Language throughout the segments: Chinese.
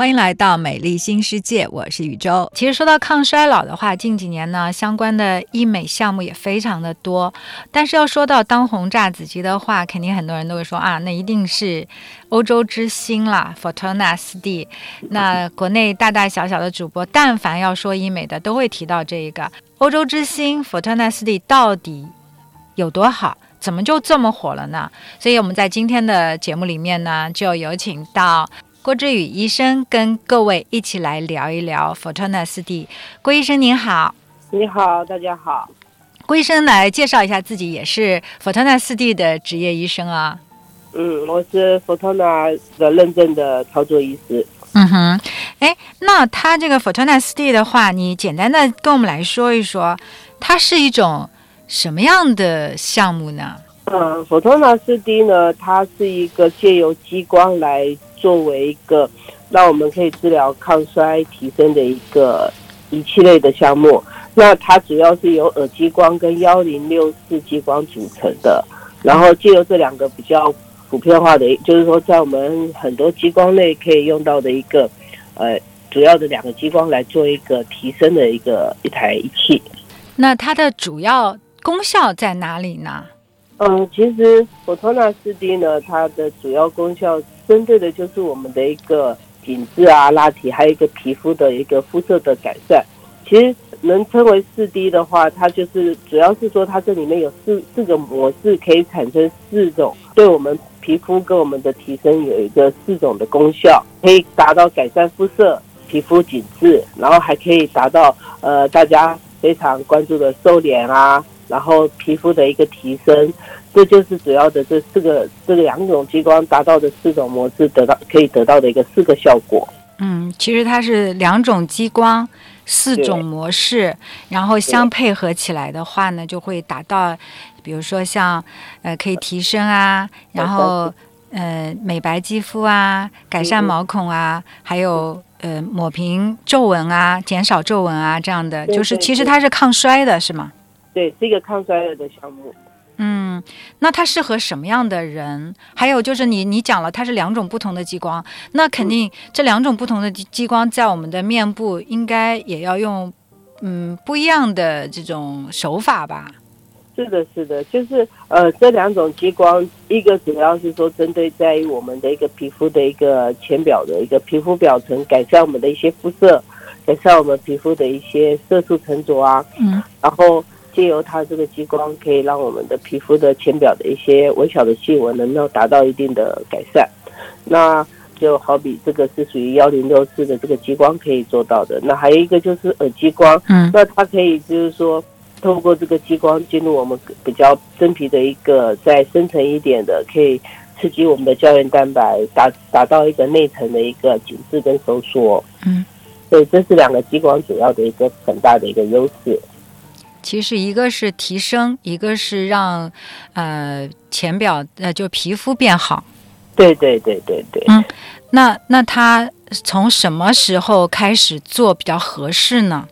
欢迎来到美丽新世界，我是宇宙。其实说到抗衰老的话，近几年呢，相关的医美项目也非常的多。但是要说到当红炸子鸡的话，肯定很多人都会说啊，那一定是欧洲之星啦，Fortuna 四 D。那国内大大小小的主播，但凡要说医美的，都会提到这一个欧洲之星 Fortuna 四 D 到底有多好？怎么就这么火了呢？所以我们在今天的节目里面呢，就有请到。郭志宇医生跟各位一起来聊一聊 Fortuna 四 D。郭医生您好，你好，大家好。郭医生来介绍一下自己，也是 Fortuna 四 D 的职业医生啊。嗯，我是 Fortuna 的认证的操作医师。嗯哼，哎，那他这个 Fortuna 四 D 的话，你简单的跟我们来说一说，它是一种什么样的项目呢？嗯，Fortuna 四 D 呢，它是一个借由激光来。作为一个让我们可以治疗抗衰提升的一个仪器类的项目，那它主要是由耳激光跟幺零六四激光组成的。然后借由这两个比较普遍化的，就是说在我们很多激光类可以用到的一个呃主要的两个激光来做一个提升的一个一台仪器。那它的主要功效在哪里呢？嗯，其实 Fortuna 四 D 呢，它的主要功效。针对的就是我们的一个紧致啊、拉提，还有一个皮肤的一个肤色的改善。其实能称为四 D 的话，它就是主要是说它这里面有四四个模式，可以产生四种对我们皮肤跟我们的提升有一个四种的功效，可以达到改善肤色、皮肤紧致，然后还可以达到呃大家非常关注的瘦脸啊，然后皮肤的一个提升。这就是主要的这四个这两种激光达到的四种模式得到可以得到的一个四个效果。嗯，其实它是两种激光，四种模式，然后相配合起来的话呢，就会达到，比如说像呃可以提升啊，然后呃美白肌肤啊，改善毛孔啊，还有呃抹平皱纹啊，减少皱纹啊这样的，就是其实它是抗衰的，是吗？对，是一个抗衰老的项目。嗯，那它适合什么样的人？还有就是你你讲了它是两种不同的激光，那肯定这两种不同的激激光在我们的面部应该也要用嗯不一样的这种手法吧？是的，是的，就是呃这两种激光，一个主要是说针对在于我们的一个皮肤的一个浅表的一个皮肤表层，改善我们的一些肤色，改善我们皮肤的一些色素沉着啊，嗯，然后。借由它这个激光，可以让我们的皮肤的浅表的一些微小的细纹能够达到一定的改善。那就好比这个是属于幺零六四的这个激光可以做到的。那还有一个就是耳激光，嗯，那它可以就是说透过这个激光进入我们比较真皮的一个再深层一点的，可以刺激我们的胶原蛋白，达达到一个内层的一个紧致跟收缩。嗯，所以这是两个激光主要的一个很大的一个优势。其实一个是提升，一个是让，呃，浅表呃就皮肤变好。对对对对对。嗯，那那他从什么时候开始做比较合适呢？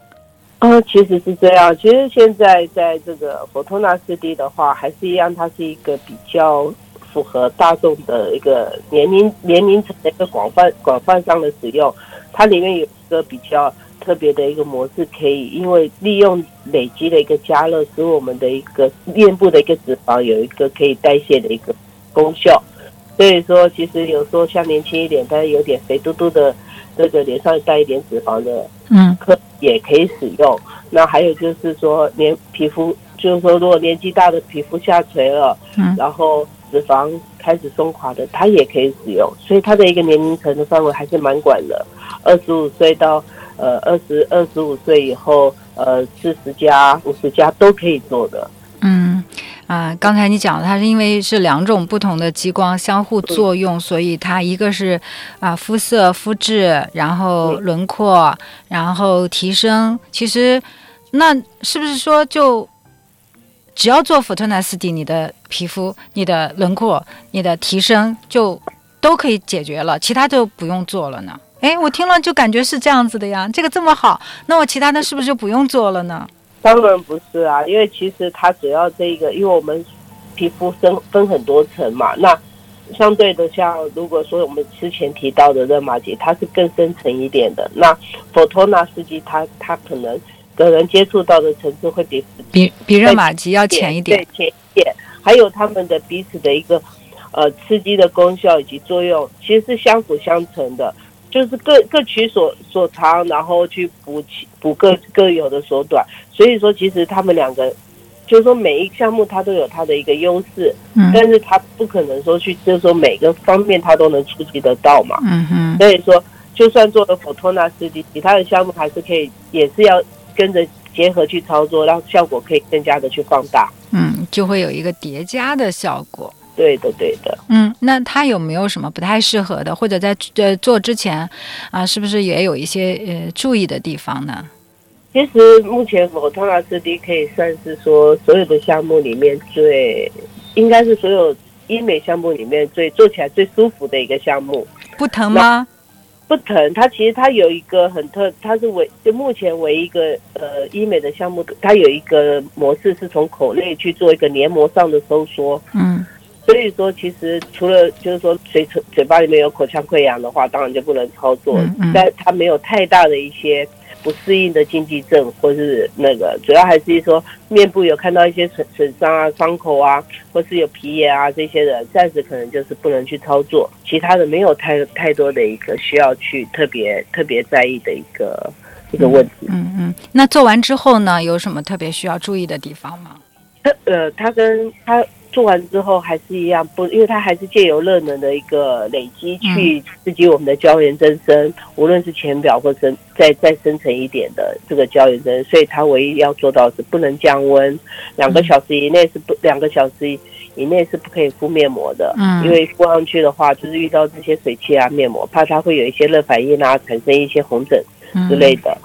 啊，其实是这样。其实现在在这个佛托纳四 D 的话，还是一样，它是一个比较符合大众的一个年龄年龄层的一个广泛广泛上的使用。它里面有一个比较。特别的一个模式，可以因为利用累积的一个加热，使我们的一个面部的一个脂肪有一个可以代谢的一个功效。所以说，其实有时候像年轻一点，但是有点肥嘟嘟的这个脸上带一点脂肪的，嗯，可也可以使用。那还有就是说，年皮肤就是说，如果年纪大的皮肤下垂了，嗯，然后脂肪开始松垮的，它也可以使用。所以它的一个年龄层的范围还是蛮广的，二十五岁到。呃，二十二十五岁以后，呃，四十加、五十加都可以做的。嗯，啊，刚才你讲，它是因为是两种不同的激光相互作用，所以它一个是啊肤色、肤质，然后轮廓，然后提升。其实，那是不是说就只要做 Fortuna 四 D，你的皮肤、你的轮廓、你的提升就都可以解决了，其他就不用做了呢？哎，我听了就感觉是这样子的呀，这个这么好，那我其他的是不是就不用做了呢？当然不是啊，因为其实它主要这个，因为我们皮肤分分很多层嘛，那相对的，像如果说我们之前提到的热玛吉，它是更深层一点的。那佛托纳斯基，它它可能个人接触到的层次会比比比热玛吉要浅一点，对浅一点。还有他们的彼此的一个呃刺激的功效以及作用，其实是相辅相成的，就是各各取所所长，然后去补补各各有的所短。所以说，其实他们两个。就是说，每一项目它都有它的一个优势，嗯，但是它不可能说去，就是说每个方面它都能触及得到嘛，嗯哼。所以说，就算做了佛托纳司机，其他的项目还是可以，也是要跟着结合去操作，让效果可以更加的去放大，嗯，就会有一个叠加的效果。对的，对的。嗯，那他有没有什么不太适合的，或者在呃做之前啊，是不是也有一些呃注意的地方呢？其实目前我托纳斯 D 可以算是说所有的项目里面最，应该是所有医美项目里面最做起来最舒服的一个项目。不疼吗？不疼。它其实它有一个很特，它是唯就目前唯一一个呃医美的项目，它有一个模式是从口内去做一个黏膜上的收缩。嗯。所以说，其实除了就是说嘴唇嘴巴里面有口腔溃疡的话，当然就不能操作。嗯。但他没有太大的一些。不适应的禁忌症，或是那个，主要还是说面部有看到一些损损伤啊、伤口啊，或是有皮炎啊，这些的暂时可能就是不能去操作。其他的没有太太多的一个需要去特别特别在意的一个一个问题。嗯嗯。那做完之后呢，有什么特别需要注意的地方吗？他呃，他跟他。做完之后还是一样不，因为它还是借由热能的一个累积去刺激我们的胶原增生，无论是浅表或深再再深层一点的这个胶原增，所以它唯一要做到是不能降温，两个小时以内是不两个小时以内是不可以敷面膜的，嗯，因为敷上去的话，就是遇到这些水汽啊，面膜怕它会有一些热反应啊，产生一些红疹之类的。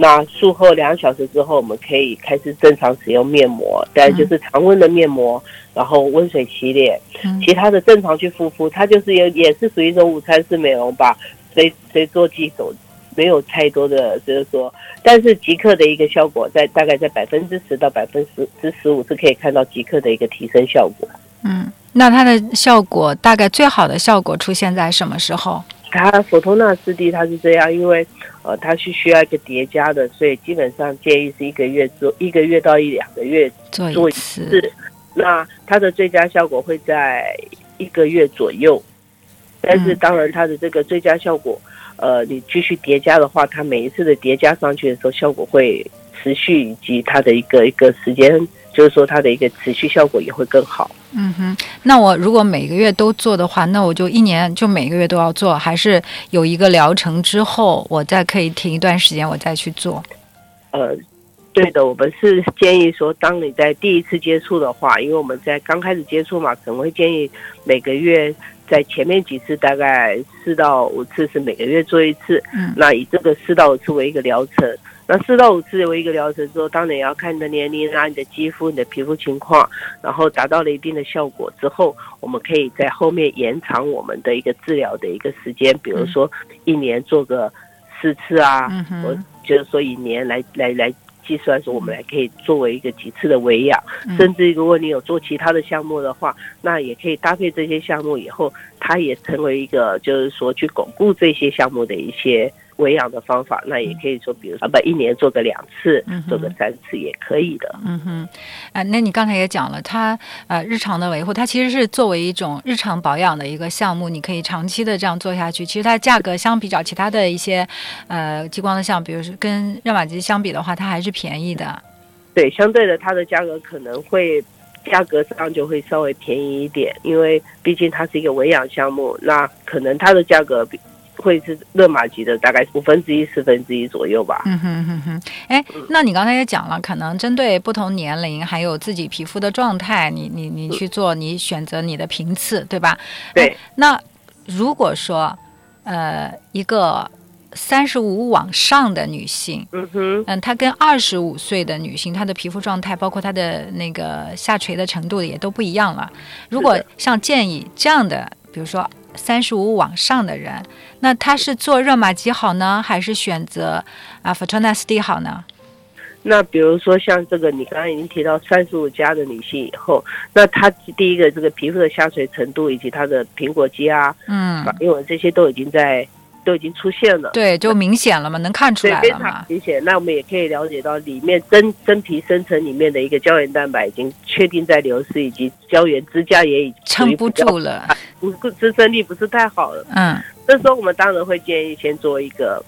那术后两小时之后，我们可以开始正常使用面膜，但就是常温的面膜，然后温水洗脸，其他的正常去护肤，它就是也也是属于一种午餐式美容吧，随随做即走，没有太多的，就是说，但是即刻的一个效果，在大概在百分之十到百分之之十五是可以看到即刻的一个提升效果。嗯，那它的效果大概最好的效果出现在什么时候？它佛托纳斯蒂它是这样，因为呃它是需要一个叠加的，所以基本上建议是一个月做一个月到一两个月做一次。那它的最佳效果会在一个月左右，但是当然它的这个最佳效果，呃你继续叠加的话，它每一次的叠加上去的时候，效果会持续以及它的一个一个时间。就是说，它的一个持续效果也会更好。嗯哼，那我如果每个月都做的话，那我就一年就每个月都要做，还是有一个疗程之后，我再可以停一段时间，我再去做。呃，对的，我们是建议说，当你在第一次接触的话，因为我们在刚开始接触嘛，可能会建议每个月在前面几次大概四到五次是每个月做一次。嗯，那以这个四到五次为一个疗程。那四到五次为一个疗程之后，当然也要看你的年龄啊、你的肌肤、你的皮肤情况，然后达到了一定的效果之后，我们可以在后面延长我们的一个治疗的一个时间，比如说一年做个四次啊，我就是说以年来来来计算，说我们来可以作为一个几次的维养，甚至如果你有做其他的项目的话，那也可以搭配这些项目以后，它也成为一个就是说去巩固这些项目的一些。维养的方法，那也可以说，比如说，不，一年做个两次，做个三次也可以的。嗯哼，啊，那你刚才也讲了，它呃日常的维护，它其实是作为一种日常保养的一个项目，你可以长期的这样做下去。其实它价格相比较其他的一些呃激光的项，比如说跟热玛吉相比的话，它还是便宜的。对，相对的，它的价格可能会价格上就会稍微便宜一点，因为毕竟它是一个维养项目，那可能它的价格比。会是热玛吉的大概五分之一、四分之一左右吧。嗯哼哼哼。哎，那你刚才也讲了，可能针对不同年龄还有自己皮肤的状态，你你你去做，你选择你的频次，对吧？对。那如果说，呃，一个三十五往上的女性，嗯哼，嗯，她跟二十五岁的女性，她的皮肤状态，包括她的那个下垂的程度也都不一样了。如果像建议这样的，比如说。三十五往上的人，那他是做热玛吉好呢，还是选择啊 f o t o n a s D 好呢？那比如说像这个，你刚刚已经提到三十五加的女性以后，那她第一个这个皮肤的下垂程度以及她的苹果肌啊、嗯，反应纹这些都已经在都已经出现了。对，就明显了嘛，能看出对，非常。明显。那我们也可以了解到，里面真真皮深层里面的一个胶原蛋白已经确定在流失，以及胶原支架也已撑不住，了，不支撑力不是太好了。嗯这时候我们当然会建议先做一个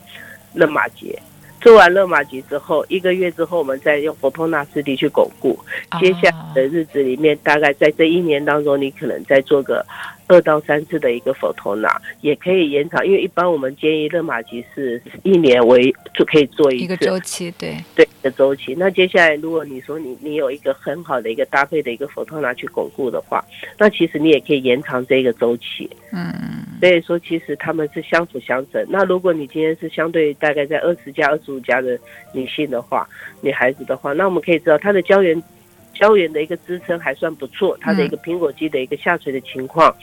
热玛吉。做完热玛吉之后，一个月之后，我们再用佛托纳斯蒂去巩固。接下来的日子里面，大概在这一年当中，你可能再做个二到三次的一个佛托纳，也可以延长。因为一般我们建议热玛吉是一年为就可以做一个，周期，对，对的周期。那接下来，如果你说你你有一个很好的一个搭配的一个佛托纳去巩固的话，那其实你也可以延长这个周期。嗯所以说，其实他们是相辅相成。那如果你今天是相对大概在二十加、二十五加的女性的话，女孩子的话，那我们可以知道她的胶原胶原的一个支撑还算不错，它的一个苹果肌的一个下垂的情况，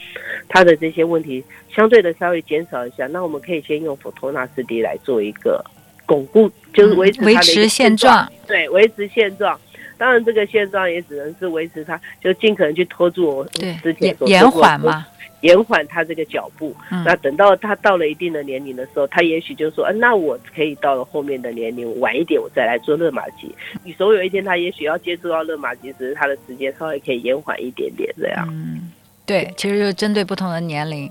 它的这些问题相对的稍微减少一下。那我们可以先用佛托纳斯迪来做一个巩固，就是维持嗯维持它的一个现状，对，维持现状。当然，这个现状也只能是维持它，就尽可能去拖住我对之，前延缓嘛，延缓他这个脚步。嗯那等到他到了一定的年龄的时候，他也许就说，啊，那我可以到了后面的年龄晚一点，我再来做热玛吉。你总有一天他也许要接触到热玛吉只是，他的时间稍微可以延缓一点点这样。嗯，对，其实就是针对不同的年龄，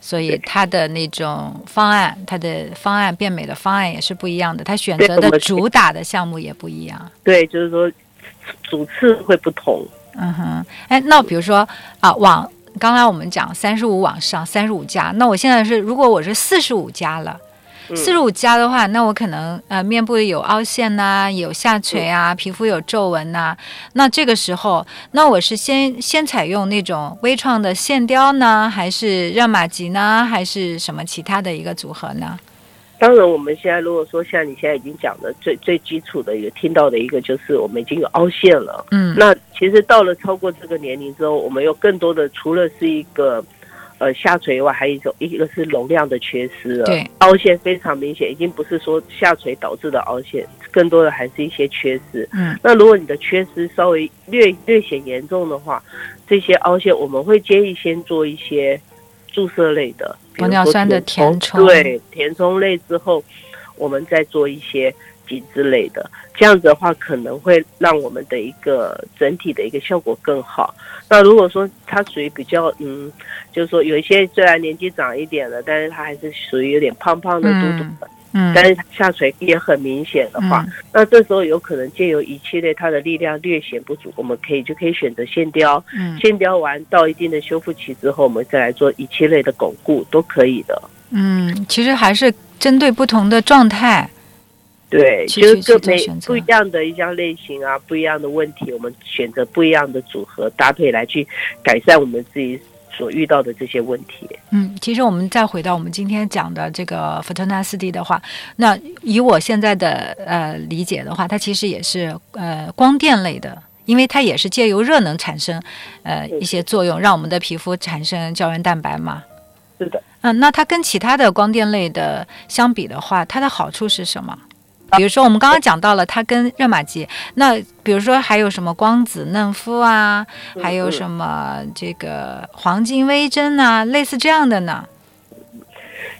所以他的那种方案，他的方案变美的方案也是不一样的，他选择的主打的项目也不一样。对，就是说主次会不同。嗯哼，哎，那比如说啊，往刚才我们讲三十五往上，三十五加，那我现在是如果我是四十五加了。嗯四十五加的话，那我可能呃面部有凹陷呐、有下垂啊，皮肤有皱纹呐、那这个时候，那我是先先采用那种微创的线雕呢，还是热玛吉呢，还是什么其他的一个组合呢？当然，我们现在如果说像你现在已经讲的最最基础的一个听到的一个，就是我们已经有凹陷了。嗯，那其实到了超过这个年龄之后，我们有更多的，除了是一个呃下垂以外，还有一种一个是容量的缺失了。对，凹陷非常明显，已经不是说下垂导致的凹陷，更多的还是一些缺失。嗯那如果你的缺失稍微略略显严重的话，这些凹陷我们会建议先做一些注射类的，玻尿说酸的填填充对，填充类之后，我们再做一些紧致类的，这样子的话可能会让我们的一个整体的一个效果更好。那如果说它属于比较嗯，就是说有一些虽然年纪长一点了，但是它还是属于有点胖胖的、嘟嘟的，嗯但是下垂也很明显的话，嗯那这时候有可能借由仪器类它的力量略显不足，我们可以就可以选择线雕，嗯线雕完到一定的修复期之后，我们再来做仪器类的巩固都可以的。嗯，其实还是针对不同的状态。对，就是各每不一样的一项类型啊，不一样的问题，我们选择不一样的组合搭配来去改善我们自己所遇到的这些问题。嗯，其实我们再回到我们今天讲的这个佛特纳斯蒂的话，那以我现在的呃理解的话，它其实也是呃光电类的。因为它也是借由热能产生，呃一些作用，让我们的皮肤产生胶原蛋白嘛。是的，嗯，那它跟其他的光电类的相比的话，它的好处是什么？比如说我们刚刚讲到了它跟热玛吉，那比如说还有什么光子嫩肤啊，还有什么这个黄金微针啊，类似这样的呢？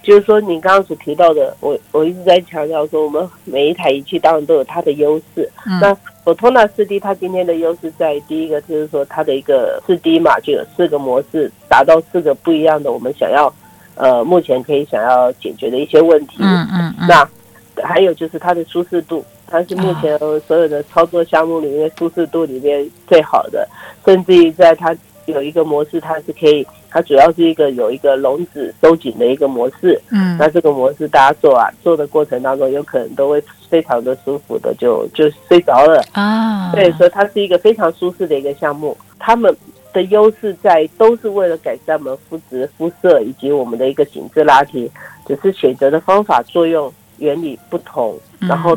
就是说你刚刚所提到的，我我一直在强调说，我们每一台仪器当然都有它的优势。嗯那我托纳四 D 它今天的优势在于第一个就是说它的一个四 D 嘛，就有四个模式，达到四个不一样的我们想要呃目前可以想要解决的一些问题。嗯嗯嗯，那还有就是它的舒适度，它是目前所有的操作项目里面舒适度里面最好的，甚至于在它有一个模式，它是可以，它主要是一个有一个笼子收紧的一个模式。嗯那这个模式大家做啊做的过程当中，有可能都会非常的舒服的就就睡着了。啊，对所以说它是一个非常舒适的一个项目。他们的优势在都是为了改善我们肤质、肤色以及我们的一个紧致拉提，只是选择的方法、作用原理不同，嗯然后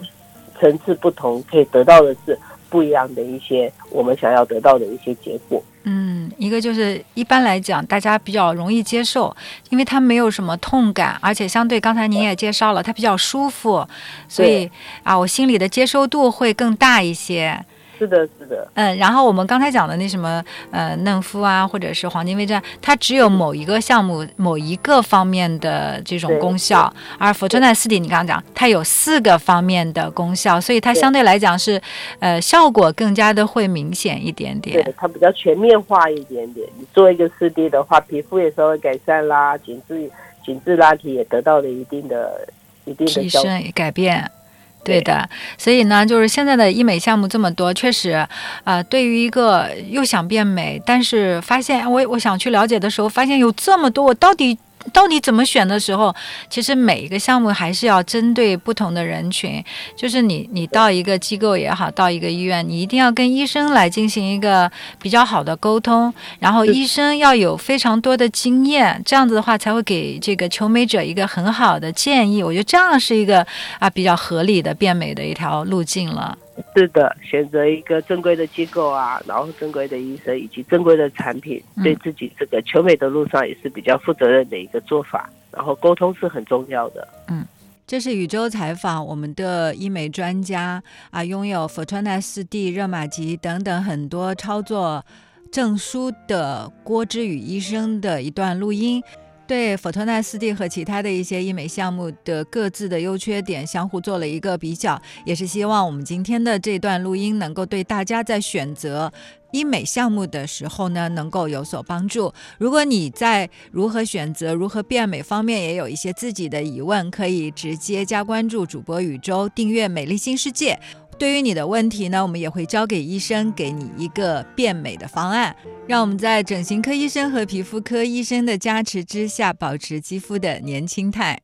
层次不同，可以得到的是不一样的一些我们想要得到的一些结果。嗯，一个就是一般来讲，大家比较容易接受，因为它没有什么痛感，而且相对刚才您也介绍了，它比较舒服，所以啊，我心里的接受度会更大一些。是的，是的，嗯，然后我们刚才讲的那什么，呃，嫩肤啊，或者是黄金微战，它只有某一个项目、某一个方面的这种功效，而佛川奈斯底，你刚刚讲，它有四个方面的功效，所以它相对来讲是，呃，效果更加的会明显一点点。对，它比较全面化一点点。你做一个四 D 的话，皮肤也稍微改善啦，紧致、紧致拉提也得到了一定的、一定的提升改变。对的，所以呢，就是现在的医美项目这么多，确实，啊，对于一个又想变美，但是发现我我想去了解的时候，发现有这么多，我到底。到底怎么选的时候，其实每一个项目还是要针对不同的人群。就是你，你到一个机构也好，到一个医院，你一定要跟医生来进行一个比较好的沟通，然后医生要有非常多的经验，这样子的话才会给这个求美者一个很好的建议。我觉得这样是一个啊比较合理的变美的一条路径了。是的，选择一个正规的机构啊，然后正规的医生以及正规的产品，对自己这个求美的路上也是比较负责任的一个做法。然后沟通是很重要的。嗯，这是宇宙采访我们的医美专家啊，拥有佛川奈四 D、热玛吉等等很多操作证书的郭之宇医生的一段录音。对佛托纳斯蒂和其他的一些医美项目的各自的优缺点相互做了一个比较，也是希望我们今天的这段录音能够对大家在选择医美项目的时候呢，能够有所帮助。如果你在如何选择、如何变美方面也有一些自己的疑问，可以直接加关注主播宇宙，订阅《美丽新世界》。对于你的问题呢，我们也会交给医生，给你一个变美的方案。让我们在整形科医生和皮肤科医生的加持之下，保持肌肤的年轻态。